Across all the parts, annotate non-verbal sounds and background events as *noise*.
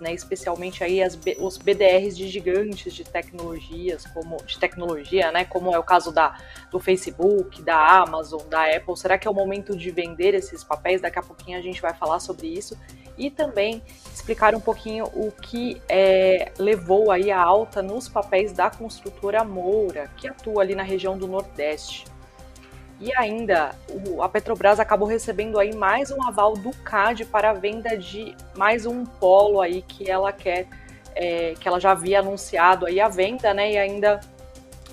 né, especialmente aí as, os BDRs de gigantes de tecnologias, como de tecnologia, né, como é o caso da, do Facebook, da Amazon, da Apple. Será que é o momento de vender esses papéis? Daqui a pouquinho a gente vai falar sobre isso e também explicar um pouquinho o que é, levou aí a alta nos papéis da construtora Moura, que atua ali na região do Nordeste. E ainda, a Petrobras acabou recebendo aí mais um aval do CAD para a venda de mais um polo aí que ela quer, é, que ela já havia anunciado aí a venda, né? E ainda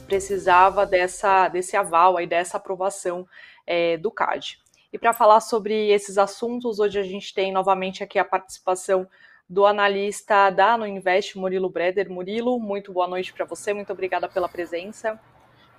precisava dessa, desse aval aí, dessa aprovação é, do CAD. E para falar sobre esses assuntos, hoje a gente tem novamente aqui a participação do analista da No Invest, Murilo Breder. Murilo, muito boa noite para você, muito obrigada pela presença.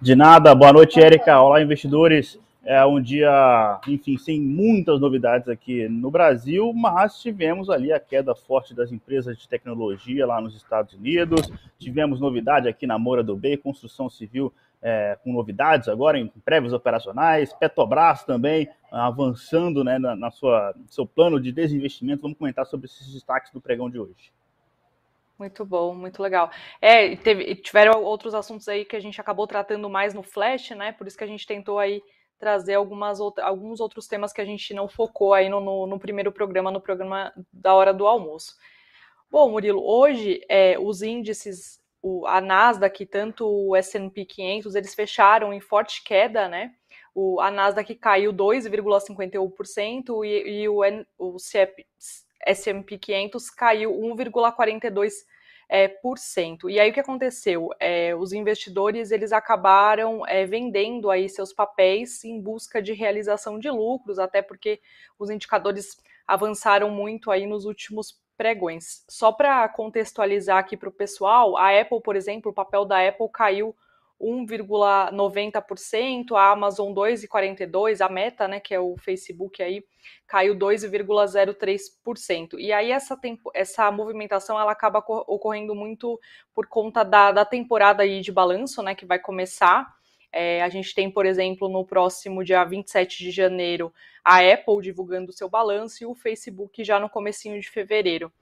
De nada, boa noite, Érica. Olá, investidores. É um dia, enfim, sem muitas novidades aqui no Brasil, mas tivemos ali a queda forte das empresas de tecnologia lá nos Estados Unidos. Tivemos novidade aqui na Moura do Bem, construção civil é, com novidades agora em prévios operacionais. Petrobras também avançando né, na, na sua seu plano de desinvestimento. Vamos comentar sobre esses destaques do pregão de hoje. Muito bom, muito legal. É, teve, tiveram outros assuntos aí que a gente acabou tratando mais no Flash, né? Por isso que a gente tentou aí trazer algumas outra, alguns outros temas que a gente não focou aí no, no, no, primeiro programa, no programa da hora do almoço. Bom, Murilo, hoje é, os índices, o, a Nasdaq, tanto o S&P 500, eles fecharam em forte queda, né? O, a Nasdaq caiu 2,51% e, e o, o CEP, S&P 500 caiu 1,42%. É, por cento. E aí o que aconteceu? É, os investidores eles acabaram é, vendendo aí seus papéis em busca de realização de lucros, até porque os indicadores avançaram muito aí nos últimos pregões. Só para contextualizar aqui para o pessoal, a Apple, por exemplo, o papel da Apple caiu 1,90%, a Amazon 2,42%, a Meta, né, que é o Facebook aí, caiu 2,03%. E aí essa, tempo, essa movimentação ela acaba ocorrendo muito por conta da, da temporada aí de balanço, né, que vai começar. É, a gente tem, por exemplo, no próximo dia 27 de janeiro, a Apple divulgando seu balanço e o Facebook já no comecinho de fevereiro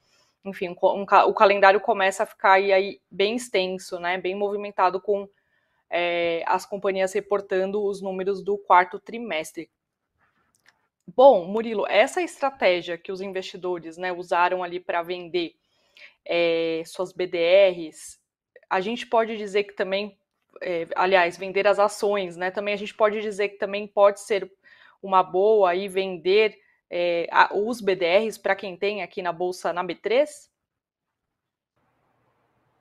enfim, o calendário começa a ficar aí, aí, bem extenso, né, bem movimentado com é, as companhias reportando os números do quarto trimestre. Bom, Murilo, essa estratégia que os investidores né, usaram ali para vender é, suas BDRs, a gente pode dizer que também, é, aliás, vender as ações, né? Também a gente pode dizer que também pode ser uma boa aí vender é, a, os BDRs para quem tem aqui na bolsa na B3?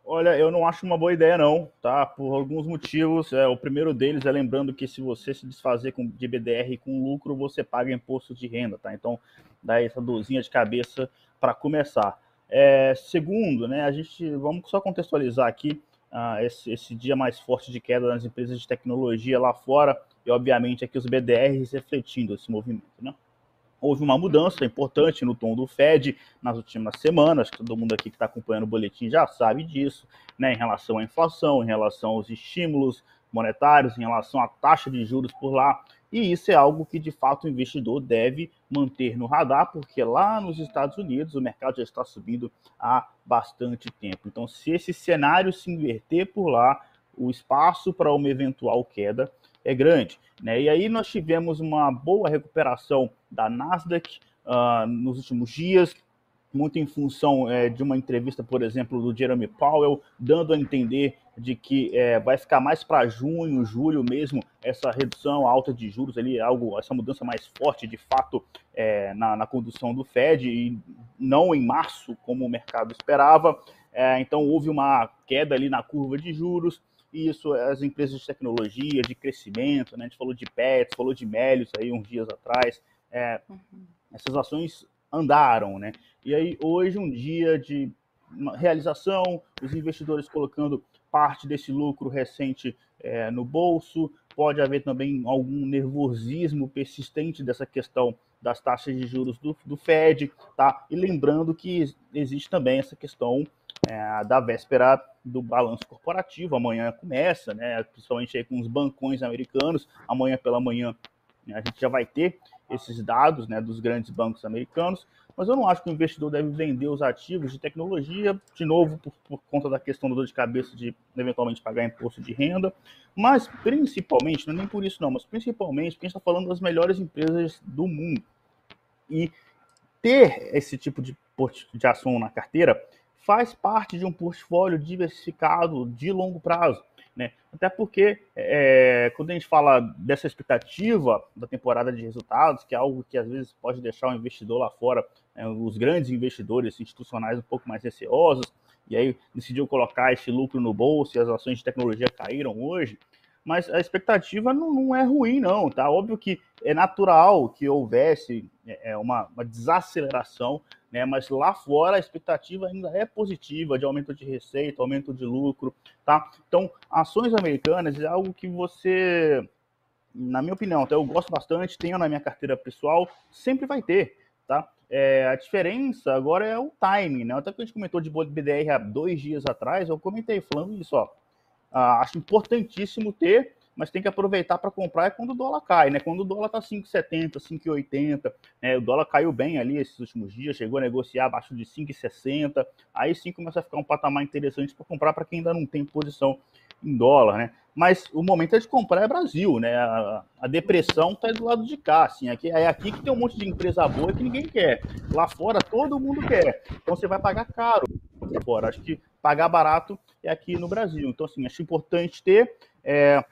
Olha, eu não acho uma boa ideia, não, tá? Por alguns motivos. É, o primeiro deles é lembrando que se você se desfazer com, de BDR com lucro, você paga imposto de renda, tá? Então, dá essa dorzinha de cabeça para começar. É, segundo, né, a gente vamos só contextualizar aqui uh, esse, esse, dia mais forte de queda nas empresas de tecnologia lá fora e, obviamente, aqui os BDRs refletindo esse movimento, né? Houve uma mudança importante no tom do Fed nas últimas semanas, todo mundo aqui que está acompanhando o boletim já sabe disso, né, em relação à inflação, em relação aos estímulos monetários, em relação à taxa de juros por lá. E isso é algo que de fato o investidor deve manter no radar, porque lá nos Estados Unidos o mercado já está subindo há bastante tempo. Então, se esse cenário se inverter por lá, o espaço para uma eventual queda é grande. Né? E aí nós tivemos uma boa recuperação da Nasdaq uh, nos últimos dias, muito em função é, de uma entrevista, por exemplo, do Jeremy Powell, dando a entender de que é, vai ficar mais para junho, julho mesmo, essa redução alta de juros ali, algo, essa mudança mais forte de fato é, na, na, condução do Fed, e não em março, como o mercado esperava. Então houve uma queda ali na curva de juros, isso as empresas de tecnologia, de crescimento, né? a gente falou de Pets, falou de Melios aí uns dias atrás, é, uhum. essas ações andaram, né? E aí hoje um dia de realização, os investidores colocando parte desse lucro recente é, no bolso, pode haver também algum nervosismo persistente dessa questão das taxas de juros do, do Fed, tá? E lembrando que existe também essa questão é, da véspera do balanço corporativo. Amanhã começa, né, principalmente aí com os bancões americanos. Amanhã pela manhã né, a gente já vai ter. esses dados né, dos grandes bancos americanos, mas eu não acho que o investidor deve vender os ativos de tecnologia, de novo, por, por conta da questão da dor de cabeça de eventualmente pagar imposto de renda, mas principalmente, não é nem por isso não, mas principalmente porque a gente está falando das melhores empresas do mundo. E ter esse tipo de, de ação na carteira faz parte de um portfólio diversificado de longo prazo. Né? Até porque, é, quando a gente fala dessa expectativa da temporada de resultados, que é algo que às vezes pode deixar o investidor lá fora, né, os grandes investidores institucionais um pouco mais receosos, e aí decidiu colocar esse lucro no bolso e as ações de tecnologia caíram hoje, mas a expectativa não, não, é ruim, não, tá? Óbvio que é natural que houvesse é, é, uma, uma, desaceleração, né? Mas lá fora a expectativa ainda é positiva de aumento de receita, aumento de lucro, tá? Então, ações americanas é algo que você, na minha opinião, até eu gosto bastante, tenho na minha carteira pessoal, sempre vai ter, tá? É, a diferença agora é o timing, né? Até que a gente comentou de BDR há dois dias atrás, eu comentei falando isso, ó ah, acho importantíssimo ter, mas tem que aproveitar para comprar é quando o dólar cai, né? Quando o dólar está 5,70, 5,80, né? o dólar caiu bem ali esses últimos dias, chegou a negociar abaixo de 5,60, aí sim começa a ficar um patamar interessante para comprar para quem ainda não tem posição em dólar, né? Mas o momento é de comprar é Brasil, né? A, a depressão está do lado de cá, assim. Aqui, é aqui que tem um monte de empresa boa que ninguém quer. Lá fora todo mundo quer. Então você vai pagar caro fora. Acho que pagar barato é aqui no Brasil. Então, assim, acho importante ter, é,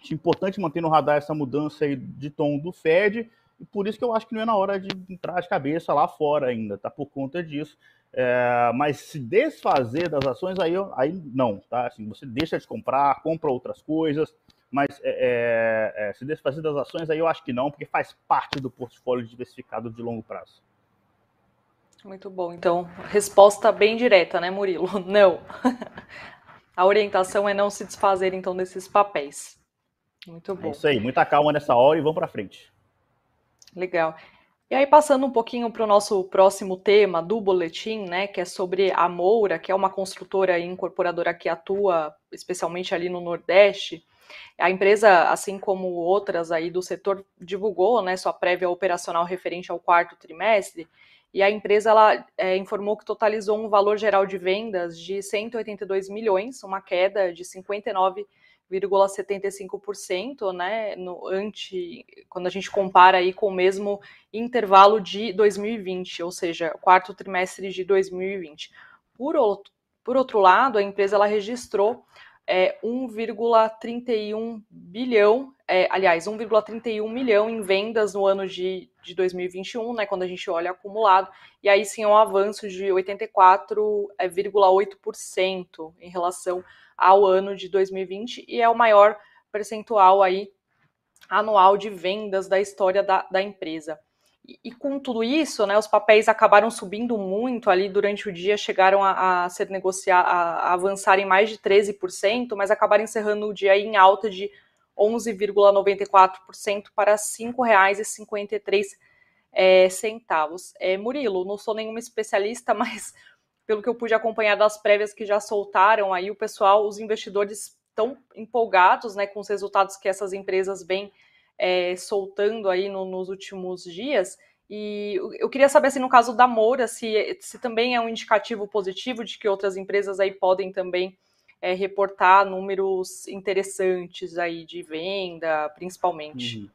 acho importante manter no radar essa mudança aí de tom do Fed, e por isso que eu acho que não é na hora de entrar de cabeça lá fora ainda, tá? Por conta disso. É, mas se desfazer das ações, aí, aí não, tá? Assim, você deixa de comprar, compra outras coisas, mas é, é, é se desfazer das ações, aí eu acho que não, porque faz parte do portfólio diversificado de longo prazo. Muito bom. Então, resposta bem direta, né, Murilo? *laughs* Não. *laughs* A orientação é não se desfazer, então, desses papéis. Muito bom. É isso aí. Muita calma nessa hora e vamos para frente. Legal. E aí, passando um pouquinho para o nosso próximo tema do boletim, né, que é sobre a Moura, que é uma construtora e incorporadora que atua especialmente ali no Nordeste. A empresa, assim como outras aí do setor, divulgou né, sua prévia operacional referente ao quarto trimestre e a empresa ela é, informou que totalizou um valor geral de vendas de 182 milhões, uma queda de 59,75%, né, no ante quando a gente compara aí com o mesmo intervalo de 2020, ou seja, quarto trimestre de 2020. Por outro, por outro lado, a empresa ela registrou é, 1,31 bilhão, é, aliás, 1,31 milhão em vendas no ano de, de 2021, né, quando a gente olha acumulado, e aí sim é um avanço de 84,8% em relação ao ano de 2020, e é o maior percentual aí anual de vendas da história da, da empresa. E, com tudo isso, né, os papéis acabaram subindo muito ali durante o dia, chegaram a, a ser negociados, a, a avançarem mais de 13%, mas acabaram encerrando o dia em alta de 11,94% para R$ 5,53. É, centavos. É, Murilo, não sou nenhuma especialista, *laughs* mas pelo que eu pude acompanhar das prévias que já soltaram, aí o pessoal, os investidores estão empolgados né, com os resultados que essas empresas vêm é, soltando aí no, nos últimos dias. E eu queria saber, assim, no caso da Moura, se, se também é um indicativo positivo de que outras empresas aí podem também é, reportar números interessantes aí de venda, principalmente. Uhum.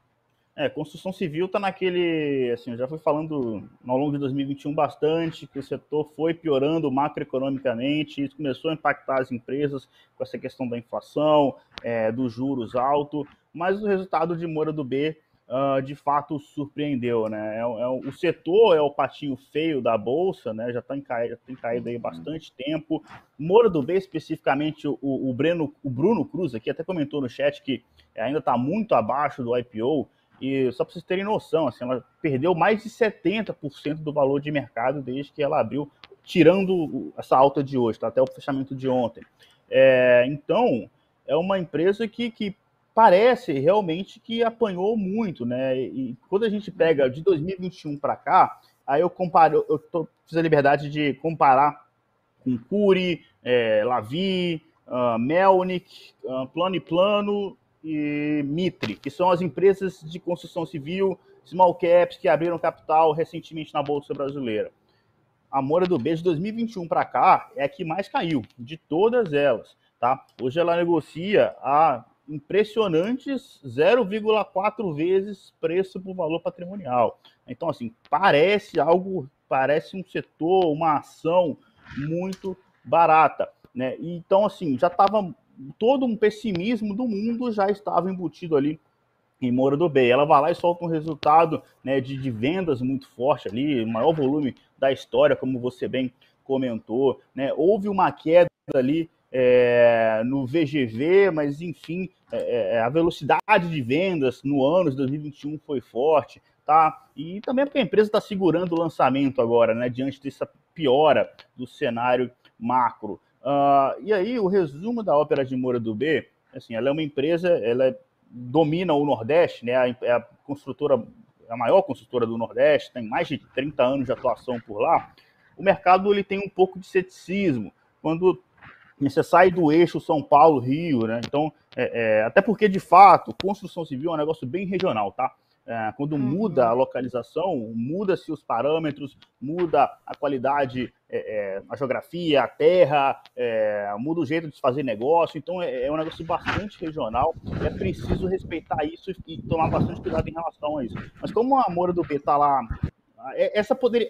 É, construção civil está naquele, assim, eu já fui falando ao longo de 2021 bastante que o setor foi piorando macroeconomicamente, isso começou a impactar as empresas com essa questão da inflação, é, dos juros altos, mas o resultado de Moura do B uh, de fato surpreendeu, né? É, é, o setor é o patinho feio da bolsa, né? Já, tá já tem caído aí bastante tempo. Moura do B, especificamente, o, o, Breno, o Bruno Cruz aqui até comentou no chat que ainda está muito abaixo do IPO. E só para vocês terem noção, assim, ela perdeu mais de 70% do valor de mercado desde que ela abriu, tirando essa alta de hoje, tá? até o fechamento de ontem. É, então, é uma empresa que, que parece realmente que apanhou muito, né? E quando a gente pega de 2021 para cá, aí eu comparo, eu tô, fiz a liberdade de comparar com Curi, é, Lavi, uh, uh, Plano e Plano e Mitre, que são as empresas de construção civil small caps que abriram capital recentemente na Bolsa Brasileira. A Moura do B de 2021 para cá é a que mais caiu, de todas elas. Tá? Hoje ela negocia a impressionantes 0,4 vezes preço por valor patrimonial. Então, assim, parece algo, parece um setor, uma ação muito barata. Né? Então, assim, já estava todo um pessimismo do mundo já estava embutido ali em Moura do Bey. Ela vai lá e solta um resultado né, de, de, vendas muito forte ali, o maior volume da história, como você bem comentou. Né? Houve uma queda ali é, no VGV, mas enfim, é, é, a velocidade de vendas no ano de 2021 foi forte. Tá? E também porque a empresa está segurando o lançamento agora, né, diante dessa piora do cenário macro. Uh, e aí, o resumo da ópera de Moura do B, assim, ela é uma empresa, ela é, domina o Nordeste, né? É a construtora, a maior construtora do Nordeste, tem mais de 30 anos de atuação por lá. O mercado ele tem um pouco de ceticismo quando você sai do eixo São Paulo, Rio, né? Então, é, é, até porque de fato, construção civil é um negócio bem regional, tá? É, quando uhum. muda a localização, muda-se os parâmetros, muda a qualidade, é, é, a geografia, a terra, é, muda o jeito de fazer negócio. Então é, é, um negócio bastante regional. É preciso respeitar isso e, tomar bastante cuidado em relação a isso. Mas como a Moura do B está lá, é, essa poderia,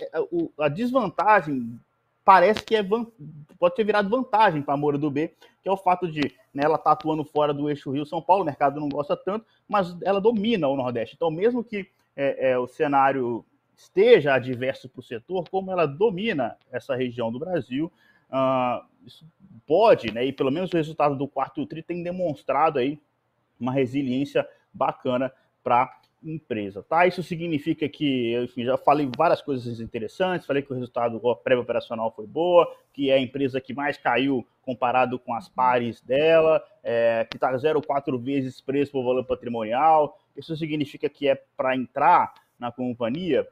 a desvantagem parece que é pode ter virado vantagem para a Moura do B, que é o fato de né, ela estar tá atuando fora do eixo Rio-São Paulo, o mercado não gosta tanto, mas ela domina o Nordeste. Então, mesmo que é, é, o cenário esteja adverso para o setor, como ela domina essa região do Brasil, uh, isso pode, né, e pelo menos o resultado do quarto TRI tem demonstrado aí uma resiliência bacana para empresa, tá? Isso significa que, enfim, já falei várias coisas interessantes, falei que o resultado pré-operacional foi boa, que é a empresa que mais caiu comparado com as pares dela, é, que está 0,4 vezes preço por valor patrimonial. Isso significa que é para entrar na companhia.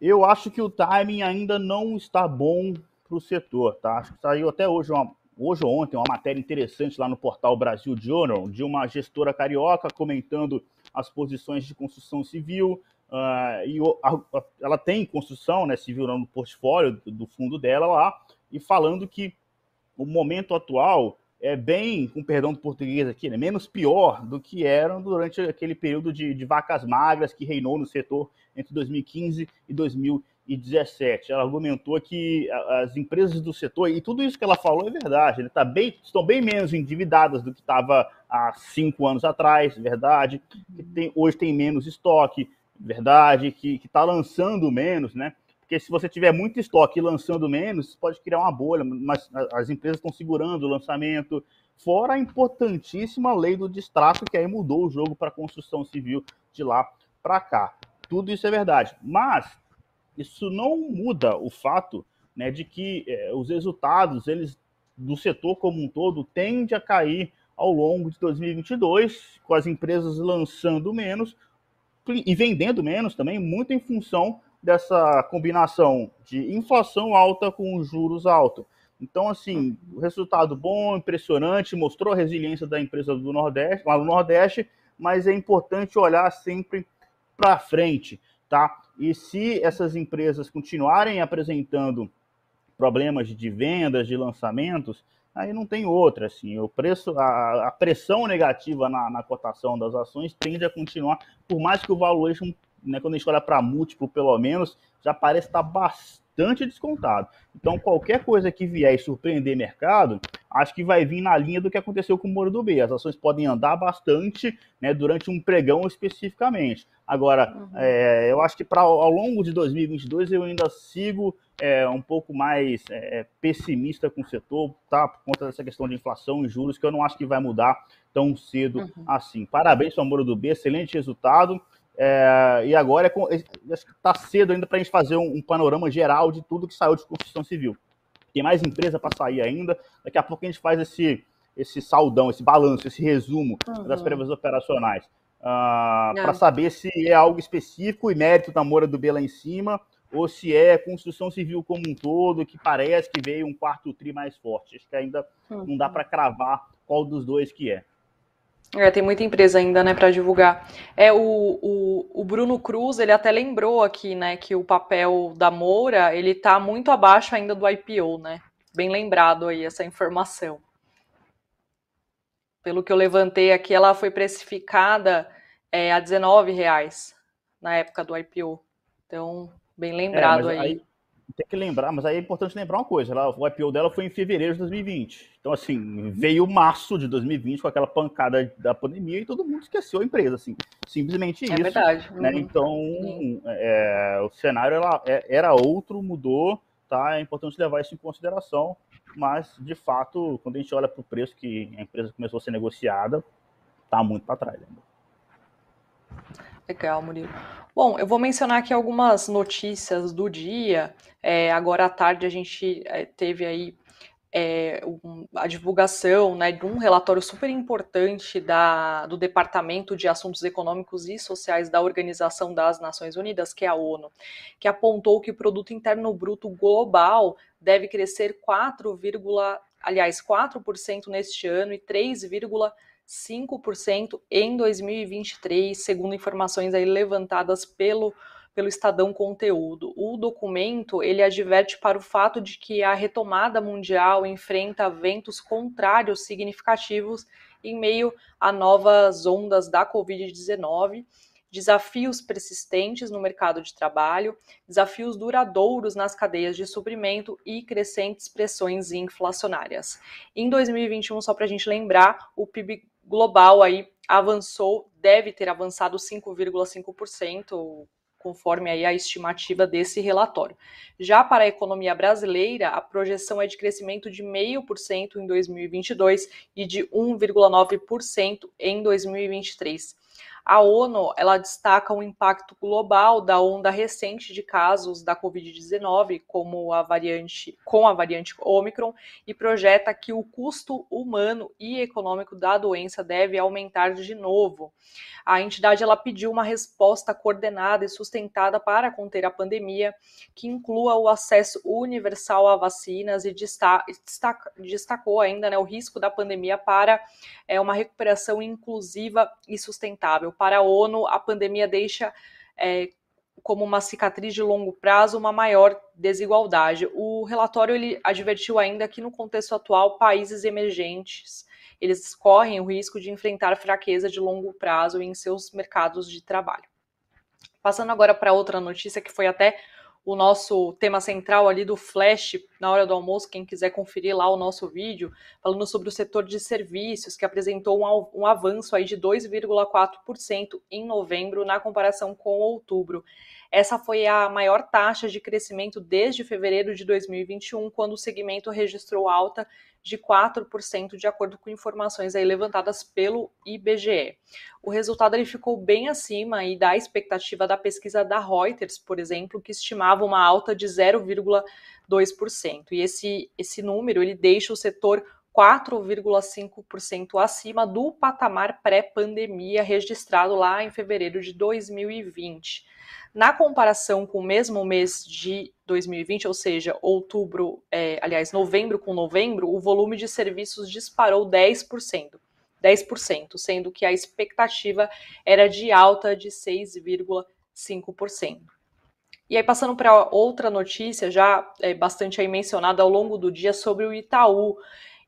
Eu acho que o timing ainda não está bom para o setor, tá? Acho que saiu até hoje uma, hoje ou ontem uma matéria interessante lá no portal Brasil Journal de uma gestora carioca comentando as posições de construção civil. Uh, e a, a, ela tem construção né, civil no portfólio do, do fundo dela lá, e falando que o momento atual é bem, com perdão do português aqui, né, menos pior do que eram durante aquele período de, de, vacas magras que reinou no setor entre 2015 e 2017. Ela argumentou que as empresas do setor, e tudo isso que ela falou é verdade, né, tá bem, estão bem menos endividadas do que estava há cinco anos atrás, verdade, que tem, hoje tem menos estoque, verdade, que está lançando menos, né? Porque se você tiver muito estoque e lançando menos, pode criar uma bolha, mas as empresas estão segurando o lançamento. Fora a importantíssima lei do distrato, que aí mudou o jogo para a construção civil de lá para cá. Tudo isso é verdade. Mas isso não muda o fato né, de que é, os resultados eles, do setor como um todo tendem a cair ao longo de 2022, com as empresas lançando menos e vendendo menos também, muito em função dessa combinação de inflação alta com juros altos. Então, assim, o resultado bom, impressionante, mostrou a resiliência da empresa do Nordeste, lá no Nordeste, mas é importante olhar sempre para frente, tá? E se essas empresas continuarem apresentando problemas de vendas, de lançamentos, aí não tem outra, assim, o preço, a, a pressão negativa na, na, cotação das ações tende a continuar, por mais que o valuation né, quando a gente olha para múltiplo, pelo menos, já parece estar bastante descontado. Então, qualquer coisa que vier e surpreender mercado, acho que vai vir na linha do que aconteceu com o Moro do B. As ações podem andar bastante né, durante um pregão especificamente. Agora, uhum. é, eu acho que pra, ao longo de 2022 eu ainda sigo é, um pouco mais é, pessimista com o setor, tá? Por conta dessa questão de inflação e juros, que eu não acho que vai mudar tão cedo uhum. assim. Parabéns ao Moro do B, excelente resultado. É, e agora é, acho que está cedo ainda para a gente fazer um, um, panorama geral de tudo que saiu de construção civil. Tem mais empresa para sair ainda. Daqui a pouco a gente faz esse, esse saldão, esse balanço, esse resumo uhum. das prévias operacionais. Uh, para saber se é algo específico e mérito da Moura do B lá em cima, ou se é construção civil como um todo, que parece que veio um quarto tri mais forte. Acho que ainda uhum. não dá para cravar qual dos dois que é. É, tem muita empresa ainda, né, para divulgar. É o, o, o, Bruno Cruz, ele até lembrou aqui, né, que o papel da Moura, ele tá muito abaixo ainda do IPO, né? Bem lembrado aí essa informação. Pelo que eu levantei aqui, ela foi precificada é, a 19 reais na época do IPO. Então, bem lembrado é, aí, aí tem que lembrar, mas aí é importante lembrar uma coisa: ela, o IPO dela foi em fevereiro de 2020. Então, assim, veio março de 2020 com aquela pancada da pandemia e todo mundo esqueceu a empresa, assim. Simplesmente é isso. É verdade. Né? Uhum. Então, é, o cenário era, é, era outro, mudou, tá? É importante levar isso em consideração. Mas, de fato, quando a gente olha para o preço que a empresa começou a ser negociada, tá muito para trás ainda. Legal, Murilo. Bom, eu vou mencionar aqui algumas notícias do dia. É, agora à tarde a gente é, teve aí é, um, a divulgação né, de um relatório super importante do Departamento de Assuntos Econômicos e Sociais da Organização das Nações Unidas, que é a ONU, que apontou que o produto interno bruto global deve crescer 4, aliás, 4% neste ano e 3,5% 5% em 2023, segundo informações aí levantadas pelo pelo Estadão Conteúdo. O documento ele adverte para o fato de que a retomada mundial enfrenta ventos contrários significativos em meio a novas ondas da Covid-19, desafios persistentes no mercado de trabalho, desafios duradouros nas cadeias de suprimento e crescentes pressões inflacionárias. Em 2021, só para a gente lembrar, o PIB global aí avançou, deve ter avançado 5,5%, conforme aí a estimativa desse relatório. Já para a economia brasileira, a projeção é de crescimento de 0,5% em 2022 e de 1,9% em 2023. A ONU ela destaca o impacto global da onda recente de casos da Covid-19, como a variante com a variante Omicron, e projeta que o custo humano e econômico da doença deve aumentar de novo. A entidade ela pediu uma resposta coordenada e sustentada para conter a pandemia, que inclua o acesso universal a vacinas e destacou ainda né, o risco da pandemia para é, uma recuperação inclusiva e sustentável. Para a ONU, a pandemia deixa é, como uma cicatriz de longo prazo uma maior desigualdade. O relatório ele advertiu ainda que no contexto atual países emergentes eles correm o risco de enfrentar fraqueza de longo prazo em seus mercados de trabalho. Passando agora para outra notícia que foi até o nosso tema central ali do Flash na hora do almoço, quem quiser conferir lá o nosso vídeo, falando sobre o setor de serviços, que apresentou um, um avanço aí de 2,4% em novembro na comparação com outubro. Essa foi a maior taxa de crescimento desde fevereiro de 2021, quando o segmento registrou alta de 4%, de acordo com informações aí levantadas pelo IBGE. O resultado ele ficou bem acima aí da expectativa da pesquisa da Reuters, por exemplo, que estimava uma alta de 0,2%. E esse, esse número ele deixa o setor 4,5% acima do patamar pré-pandemia registrado lá em fevereiro de 2020. Na comparação com o mesmo mês de 2020, ou seja, outubro, é, aliás, novembro com novembro, o volume de serviços disparou 10%. 10%, sendo que a expectativa era de alta de 6,5%. E aí, passando para outra notícia, já é, bastante aí mencionada ao longo do dia, sobre o Itaú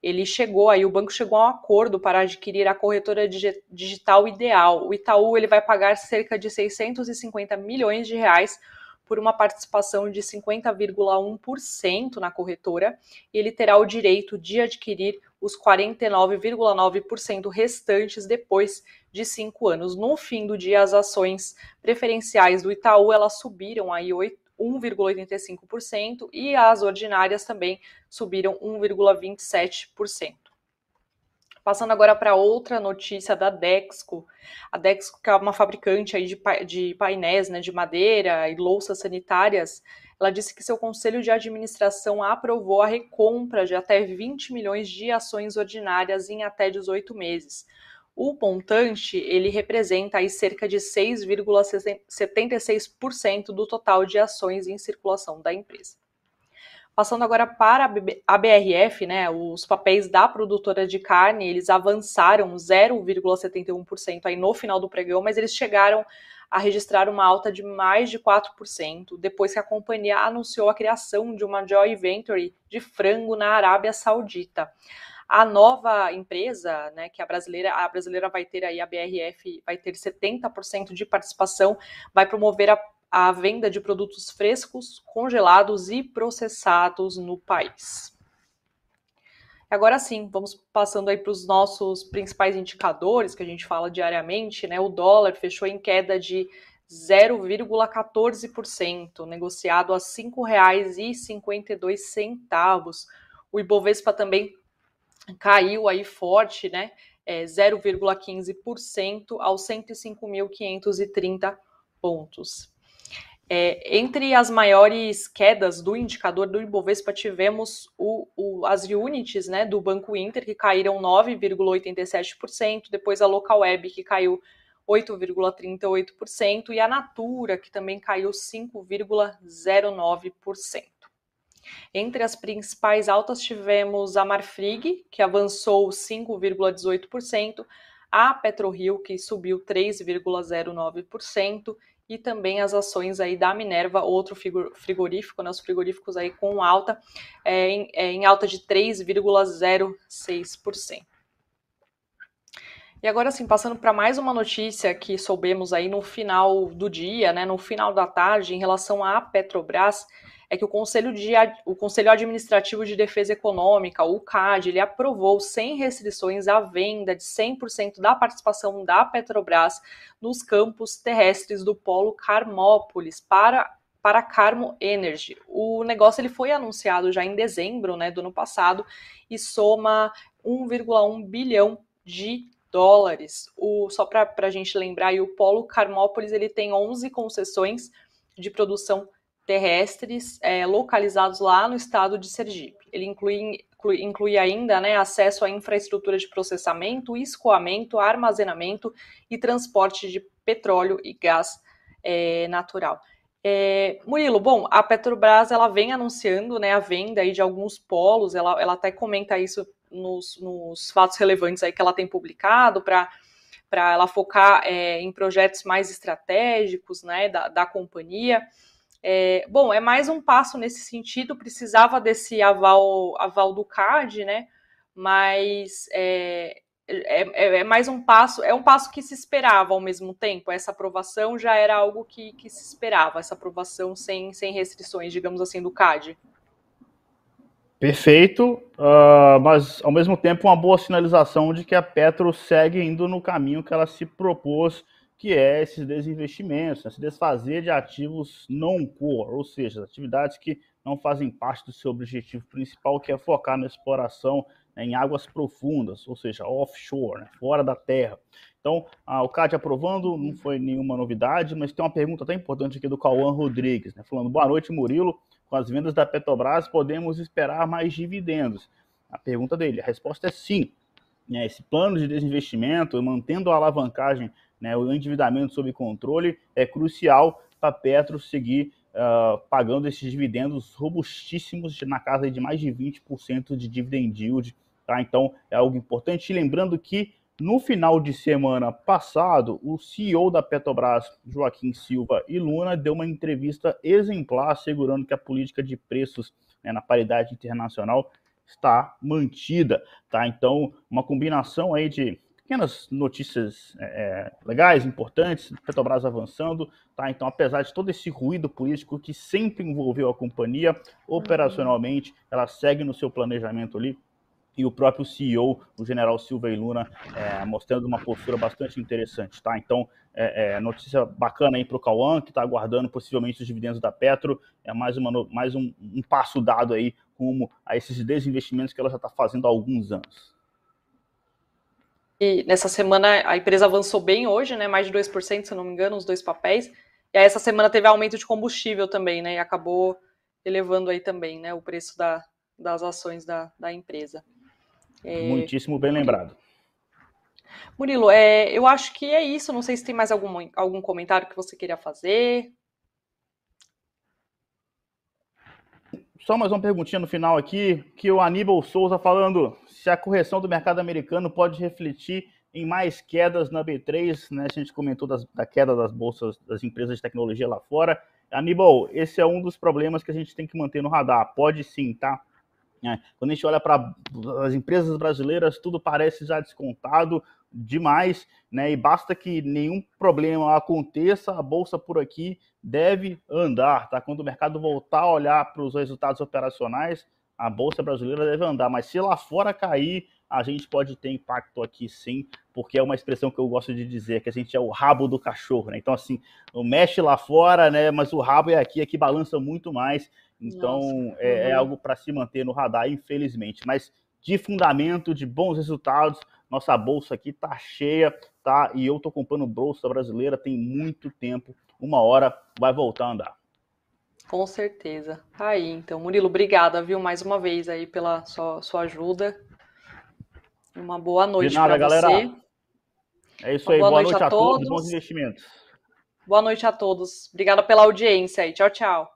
ele chegou aí, o banco chegou a um acordo para adquirir a corretora digital Ideal. O Itaú ele vai pagar cerca de 650 milhões de reais por uma participação de 50,1% na corretora e ele terá o direito de adquirir os 49,9% restantes depois de cinco anos. No fim do dia, as ações preferenciais do Itaú elas subiram aí 8 1,85% e as ordinárias também subiram 1,27%. Passando agora para outra notícia da Dexco. A Dexco, que é uma fabricante aí de, de painéis né, de madeira e louças sanitárias, ela disse que seu conselho de administração aprovou a recompra de até 20 milhões de ações ordinárias em até 18 meses. O montante ele representa aí cerca de 6,76% do total de ações em circulação da empresa. Passando agora para a BRF, né, os papéis da produtora de carne, eles avançaram 0,71% aí no final do pregão, mas eles chegaram a registrar uma alta de mais de 4%, depois que a companhia anunciou a criação de uma joint venture de frango na Arábia Saudita. A nova empresa, né, que a brasileira, a brasileira vai ter aí, a BRF vai ter 70% de participação, vai promover a, a venda de produtos frescos, congelados e processados no país. Agora sim, vamos passando aí para os nossos principais indicadores que a gente fala diariamente, né? O dólar fechou em queda de 0,14%, negociado a R$ 5,52. O Ibovespa também caiu aí forte, né? É, 0,15% aos 105.530 pontos. É, entre as maiores quedas do indicador do Ibovespa, tivemos o, o, as units né, do Banco Inter, que caíram 9,87%, depois a Local Web, que caiu 8,38%, e a Natura, que também caiu 5,09%. Entre as principais altas tivemos a Marfrig, que avançou 5,18%, a PetroRio, que subiu 3,09%, e também as ações aí da Minerva, outro frigorífico, né, os frigoríficos aí com alta, é, em, é, em alta de 3,06%. E agora sim, passando para mais uma notícia que soubemos aí no final do dia, né, no final da tarde, em relação à Petrobras, é que o Conselho, de, o Conselho Administrativo de Defesa Econômica, o CAD, ele aprovou sem restrições a venda de 100% da participação da Petrobras nos campos terrestres do polo Carmópolis para para Carmo Energy. O negócio ele foi anunciado já em dezembro né, do ano passado e soma 1,1 bilhão de dólares. O, só para a gente lembrar, o Polo Carmópolis ele tem 11 concessões de produção terrestres é, localizados lá no estado de Sergipe. Ele inclui, inclui, inclui ainda né, acesso à infraestrutura de processamento, escoamento, armazenamento e transporte de petróleo e gás é, natural. É, Murilo, bom, a Petrobras ela vem anunciando né, a venda aí de alguns polos, ela, ela até comenta isso nos, nos fatos relevantes aí que ela tem publicado para para ela focar é, em projetos mais estratégicos né, da, da companhia. É, bom, é mais um passo nesse sentido, precisava desse aval, aval do CAD, né? Mas é, é, é, mais um passo, é um passo que se esperava ao mesmo tempo. Essa aprovação já era algo que, que se esperava, essa aprovação sem, sem restrições, digamos assim, do CAD. Perfeito, uh, mas ao mesmo tempo uma boa sinalização de que a Petro segue indo no caminho que ela se propôs que é esses desinvestimentos, né? se desfazer de ativos não core, ou seja, atividades que não fazem parte do seu objetivo principal, que é focar na exploração né, em águas profundas, ou seja, offshore, né, fora da terra. Então, a, o CAD aprovando não foi nenhuma novidade, mas tem uma pergunta até importante aqui do Cauã Rodrigues, né, falando: boa noite, Murilo. Com as vendas da Petrobras, podemos esperar mais dividendos? A pergunta dele, a resposta é sim. Né, esse plano de desinvestimento, mantendo a alavancagem né, o endividamento sob controle é crucial para Petro seguir uh, pagando esses dividendos robustíssimos na casa de mais de 20% de dividend yield. Tá? Então é algo importante. E lembrando que no final de semana passado, o CEO da Petrobras, Joaquim Silva e Luna, deu uma entrevista exemplar, assegurando que a política de preços né, na paridade internacional está mantida. Tá? Então, uma combinação aí de pequenas notícias é, é, legais, importantes, Petrobras avançando, tá? Então, apesar de todo esse ruído político que sempre envolveu a companhia, operacionalmente, ela segue no seu planejamento ali. E o próprio CEO, o general Silva e Luna, é, mostrando uma postura bastante interessante, tá? Então, é, é, notícia bacana aí para o Cauã, que está aguardando possivelmente os dividendos da Petro. É mais, uma, mais um, um passo dado aí rumo a esses desinvestimentos que ela já está fazendo há alguns anos. E nessa semana a empresa avançou bem hoje, né? Mais de 2%, se não me engano, os dois papéis. E aí essa semana teve aumento de combustível também, né? E acabou elevando aí também, né? O preço da, das ações da, da empresa. É... Muitíssimo bem lembrado. Murilo, é, eu acho que é isso. Não sei se tem mais algum, algum comentário que você queria fazer. Só mais uma perguntinha no final aqui, que o Aníbal Souza falando se a correção do mercado americano pode refletir em mais quedas na B3, né? A gente comentou das, da queda das bolsas das empresas de tecnologia lá fora. Aníbal, esse é um dos problemas que a gente tem que manter no radar. Pode sim, tá? É, quando a gente olha para as empresas brasileiras, tudo parece já descontado demais, né? E basta que nenhum problema aconteça, a bolsa por aqui deve andar, tá? Quando o mercado voltar a olhar para os resultados operacionais, a bolsa brasileira deve andar, mas se lá fora cair, a gente pode ter impacto aqui sim, porque é uma expressão que eu gosto de dizer, que a gente é o rabo do cachorro, né? Então, assim, mexe lá fora, né? Mas o rabo é aqui, aqui balança muito mais. Então, é, é, uhum. algo para se manter no radar, infelizmente. Mas de fundamento, de bons resultados, nossa bolsa aqui tá cheia, tá? E eu tô comprando bolsa brasileira tem muito tempo. Uma hora vai voltar a andar. Com certeza. Tá aí, então, Murilo, obrigada, viu, mais uma vez aí pela sua, sua ajuda. Uma boa noite para você. É isso uma aí, boa, boa noite, noite, a todos. todos, bons investimentos. Boa noite a todos. Obrigada pela audiência aí. Tchau, tchau.